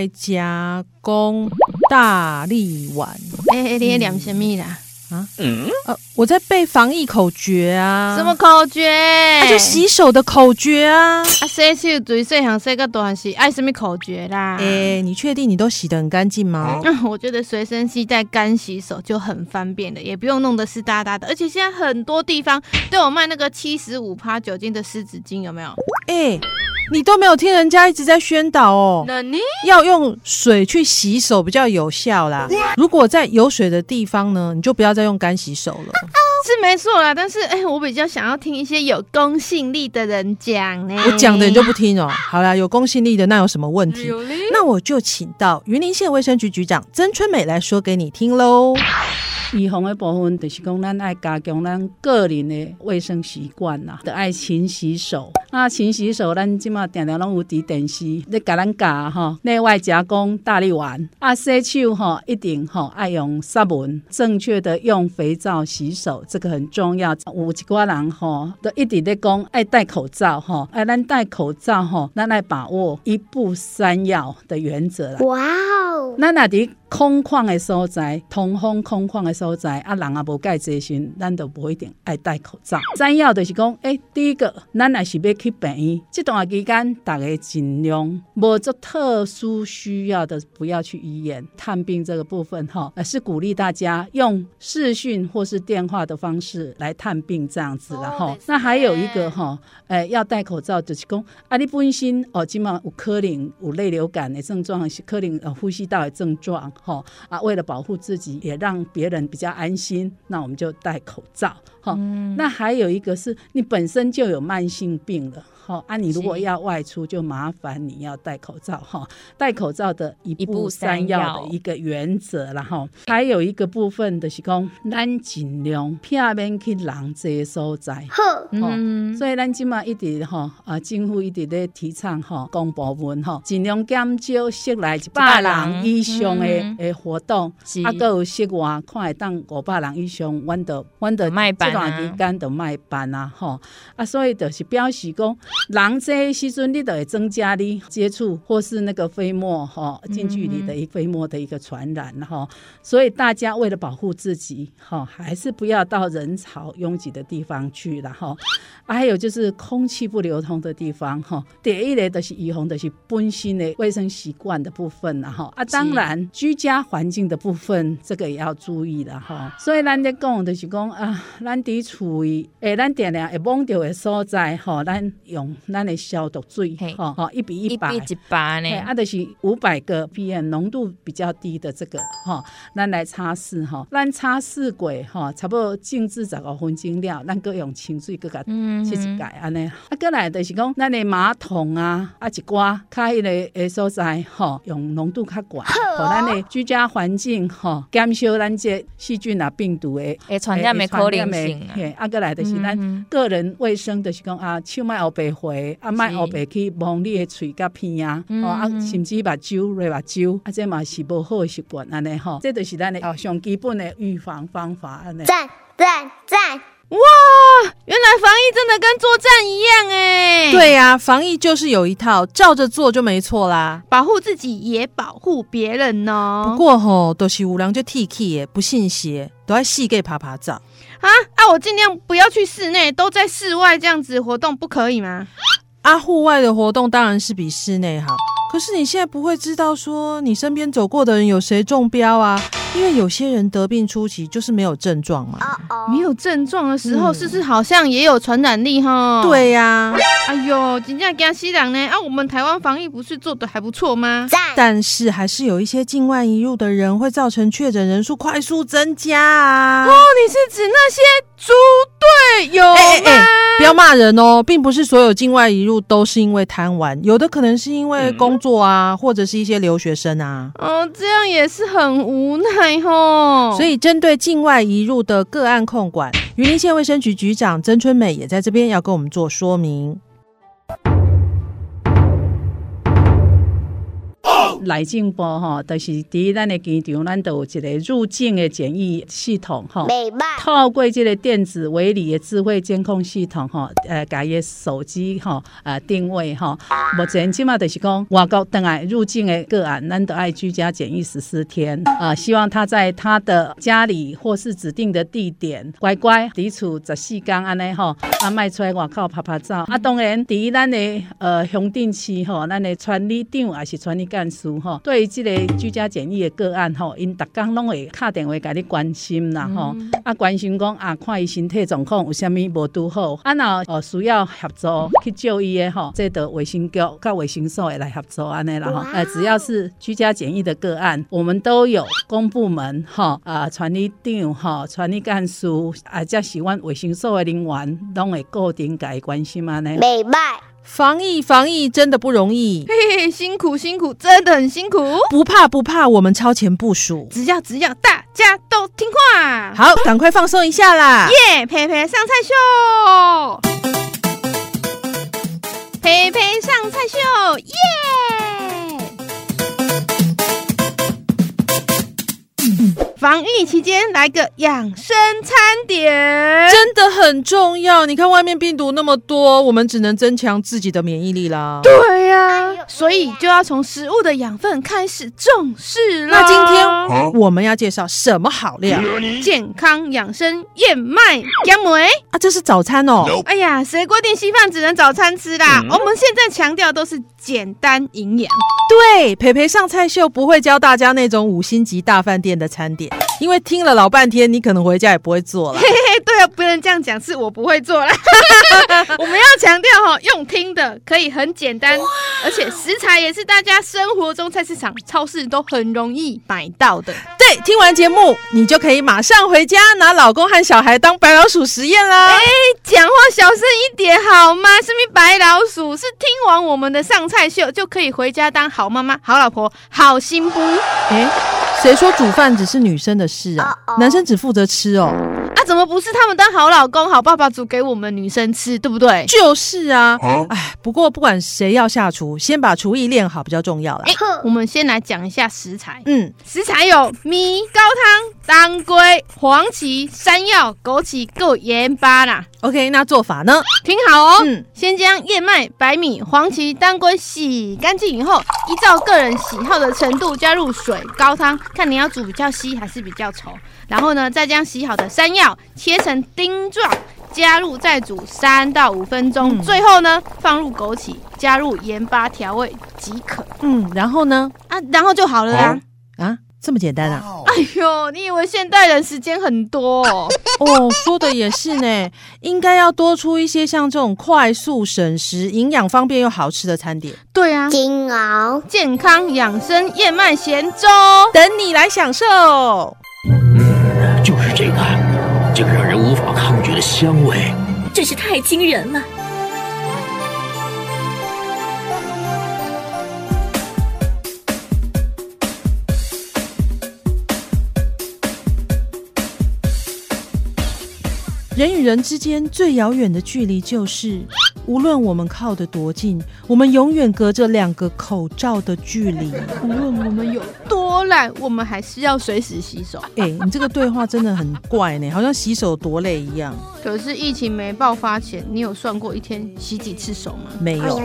内外夹攻大力丸。哎、欸，你在念什么啦？啊，嗯，呃，我在背防疫口诀啊。什么口诀？那、啊、就洗手的口诀啊。啊，洗手最细项洗个大是爱什么口诀啦？哎、欸，你确定你都洗得很干净吗？嗯，我觉得随身携带干洗手就很方便了，也不用弄得湿哒哒的。而且现在很多地方都有卖那个七十五趴酒精的湿纸巾，有没有？哎、欸。你都没有听人家一直在宣导哦，要用水去洗手比较有效啦。如果在有水的地方呢，你就不要再用干洗手了。是没错啦，但是哎，我比较想要听一些有公信力的人讲呢。我讲的你就不听哦。好啦，有公信力的那有什么问题？那我就请到云林县卫生局局长曾春美来说给你听喽。预防的部分就是讲，咱爱加强咱个人的卫生习惯啦，得爱勤洗手。那勤洗手，咱即马定定拢有伫电视咧甲咱教吼，内外夹攻大力丸。啊，洗手吼一定吼爱用湿文，正确的用肥皂洗手，这个很重要。有一寡人吼都一直咧讲爱戴口罩吼，爱咱戴口罩吼，咱来把握一步三要的原则啦。哇哦，咱那伫空旷的所在，通风空旷的所在，啊，人也无介济时，咱都无一定爱戴口罩。三要就是讲，诶、欸，第一个，咱也是要去病院，这段期间，大家尽量无做特殊需要的，不要去医院探病。这个部分哈，是鼓励大家用视讯或是电话的方式来探病，这样子然后、哦、那还有一个哈，诶、欸，要戴口罩就是讲，啊，你本身哦，今嘛有可能有类流感的症状，是可能呃呼吸道的症状。好啊，为了保护自己，也让别人比较安心，那我们就戴口罩。好，嗯、那还有一个是你本身就有慢性病了。好，啊，你如果要外出，就麻烦你要戴口罩哈。戴口罩的一步三要的一个原则了哈。还有一个部分就是讲，咱尽量避免去人多所在。好，嗯，所以咱今嘛一直哈啊，政府一直在提倡哈，公部门哈，尽量减少室内一百人以上的诶活动。啊，搁有室外看会当五百人以上，阮都阮都这段时间都卖办啊，哈啊，所以就是表示讲。人这时阵，你都会增加你接触或是那个飞沫哈，近距离的一飞沫的一个传染哈，所以大家为了保护自己哈，还是不要到人潮拥挤的地方去了哈。还有就是空气不流通的地方哈，第一类的是预防的是本身的卫生习惯的部分了哈啊，当然居家环境的部分这个也要注意了哈。所以咱在讲的是讲啊，咱伫厝里诶，咱点亮会摸到的所在吼，咱用。咱的消毒水，吼，吼，一比一百，一比一百呢，啊，就是五百个 PM 浓度比较低的这个，吼，咱来擦拭，吼，咱擦拭过，吼，差不多静置十五分钟了，咱搁用清水搁甲洗一改安尼，啊，过来就是讲咱的马桶啊，啊，一寡较迄个诶所在，吼，用浓度较悬，吼咱的居家环境，吼，减少咱这细菌啊、病毒诶诶传染的可能性，嘿，啊，过来就是咱个人卫生，就是讲啊，手莫黑白。会啊，莫后白去摸你的嘴甲鼻啊，哦啊，甚至目睭、泪目睭，啊，这嘛是不好的习惯安尼吼，这就是咱的哦上基本的预防方法安尼。赞赞赞！哇，原来防疫真的跟作战一样哎。对呀、啊，防疫就是有一套，照着做就没错啦，保护自己也保护别人哦。不过吼，都、就是有人就 T K 耶，不信邪，都爱四界趴趴走。啊啊！我尽量不要去室内，都在室外这样子活动，不可以吗？啊，户外的活动当然是比室内好。可是你现在不会知道说你身边走过的人有谁中标啊？因为有些人得病初期就是没有症状嘛，没有症状的时候，是不是好像也有传染力哈？对呀，哎呦，真正惊死人呢！啊，我们台湾防疫不是做的还不错吗？但是还是有一些境外移入的人会造成确诊人数快速增加啊！哦，你是指那些猪队友不要骂人哦，并不是所有境外移入都是因为贪玩，有的可能是因为工作啊，或者是一些留学生啊。哦，这样也是很无奈哦。所以针对境外移入的个案控管，云林县卫生局局长曾春美也在这边要跟我们做说明。内政部吼，就是伫咱的机场，咱都有一个入境的检疫系统吼。透过这个电子围篱的智慧监控系统吼，呃，家己手机吼，呃，定位吼。目前起码就是讲外国等来入境的个案，咱都爱居家检疫十四天。呃，希望他在他的家里或是指定的地点乖乖伫厝十四天安尼吼，啊，卖出来外口拍拍照。啊，当然伫咱的呃乡镇区吼，咱的传理长也是传理干事。吼，对于这个居家检疫的个案吼，因逐工拢会敲电话给你关心啦吼，嗯、啊关心讲啊，看伊身体状况有啥物无拄好，啊若哦需要协助去就医的吼，这个卫生局甲卫生所会来协助安尼啦吼，呃只要是居家检疫的个案，我们都有公部门吼啊传理长吼传理干事啊，加喜欢卫生所的人员拢会固定给关心安尼。美拜。防疫防疫真的不容易，嘿嘿，辛苦辛苦，真的很辛苦。不怕不怕，我们超前部署，只要只要大家都听话。好，赶快放松一下啦！耶，培培上菜秀，培培上菜秀，耶。防疫期间来个养生餐点，真的很重要。你看外面病毒那么多，我们只能增强自己的免疫力啦。对呀、啊，所以就要从食物的养分开始重视啦。那今天我们要介绍什么好料？健康养生燕麦杨梅啊，这是早餐哦。哎呀，谁规定稀饭只能早餐吃啦？我们现在强调都是简单营养。对，培培上菜秀不会教大家那种五星级大饭店的餐点。因为听了老半天，你可能回家也不会做了。嘿嘿，对啊，不能这样讲，是我不会做了。我们要强调哈，用听的可以很简单，而且食材也是大家生活中菜市场、超市都很容易买到的。对，听完节目，你就可以马上回家拿老公和小孩当白老鼠实验啦。哎，讲话小声一点好吗？是不是白老鼠？是听完我们的上菜秀就可以回家当好妈妈、好老婆、好新妇。哎。谁说煮饭只是女生的事啊？Uh oh. 男生只负责吃哦。啊，怎么不是他们当好老公、好爸爸煮给我们女生吃，对不对？就是啊。哎不过不管谁要下厨，先把厨艺练好比较重要啦。欸，我们先来讲一下食材。嗯，食材有米、高汤、当归、黄芪、山药、枸杞、够盐巴啦。OK，那做法呢？听好哦。嗯，先将燕麦、白米、黄芪、当归洗干净以后，依照个人喜好的程度加入水、高汤，看你要煮比较稀还是比较稠。然后呢，再将洗好的山药切成丁状，加入再煮三到五分钟。嗯，最后呢，放入枸杞，加入盐巴调味即可。嗯，然后呢？啊，然后就好了啊。啊？这么简单啊！哎呦，你以为现代人时间很多哦？哦，说的也是呢，应该要多出一些像这种快速省时、营养方便又好吃的餐点。对啊，煎熬健康养生燕麦咸粥，等你来享受。嗯，就是这个，这个让人无法抗拒的香味，真是太惊人了。人与人之间最遥远的距离，就是无论我们靠得多近，我们永远隔着两个口罩的距离。无论我们有多懒，我们还是要随时洗手。哎、欸，你这个对话真的很怪呢，好像洗手多累一样。可是疫情没爆发前，你有算过一天洗几次手吗？没有。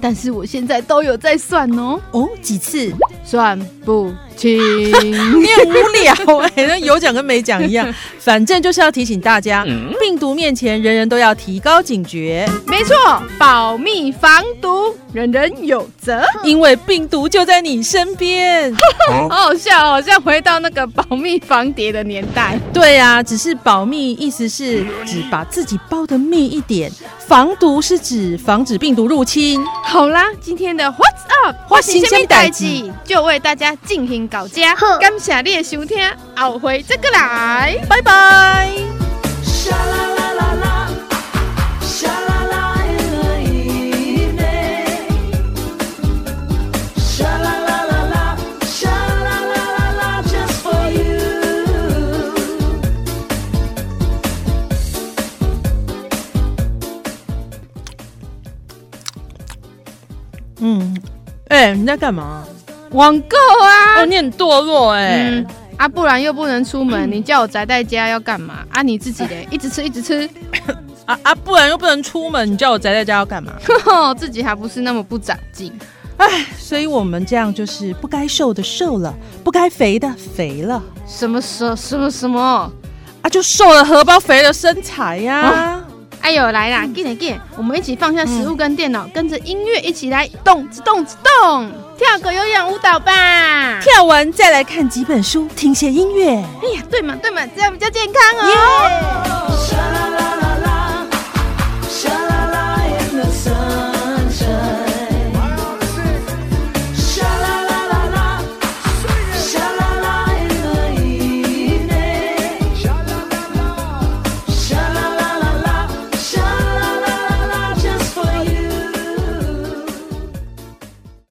但是我现在都有在算哦。哦，几次？算不清。你很无聊哎、欸，那有讲跟没讲一样。反正就是要提醒大家，病毒面前人人都要提高警觉。没错，保密防毒，人人有责。因为病毒就在你身边。好好笑哦，像回到那个保密防谍的年代。对呀、啊，只是保密意思是只把自己包的密一点，防毒是指防止病毒入侵。好啦，今天的 What's Up 花心虾米代志就为大家进行到这，感谢你的收听，后回再过来，拜拜。嗯，哎、欸，你在干嘛？网购啊！哦，你很堕落哎、欸嗯！啊，不然又不能出门，你叫我宅在家要干嘛？啊，你自己的一直吃一直吃。啊啊，不然又不能出门，你叫我宅在家要干嘛？自己还不是那么不长进。哎，所以我们这样就是不该瘦的瘦了，不该肥的肥了。什么什什么什么？啊，就瘦了荷包肥了身材呀、啊！哦哎呦，来啦，get get，我们一起放下食物跟电脑，嗯、跟着音乐一起来动动动，跳个有氧舞蹈吧！跳完再来看几本书，听些音乐。哎呀，对嘛对嘛，这样比较健康哦。Yeah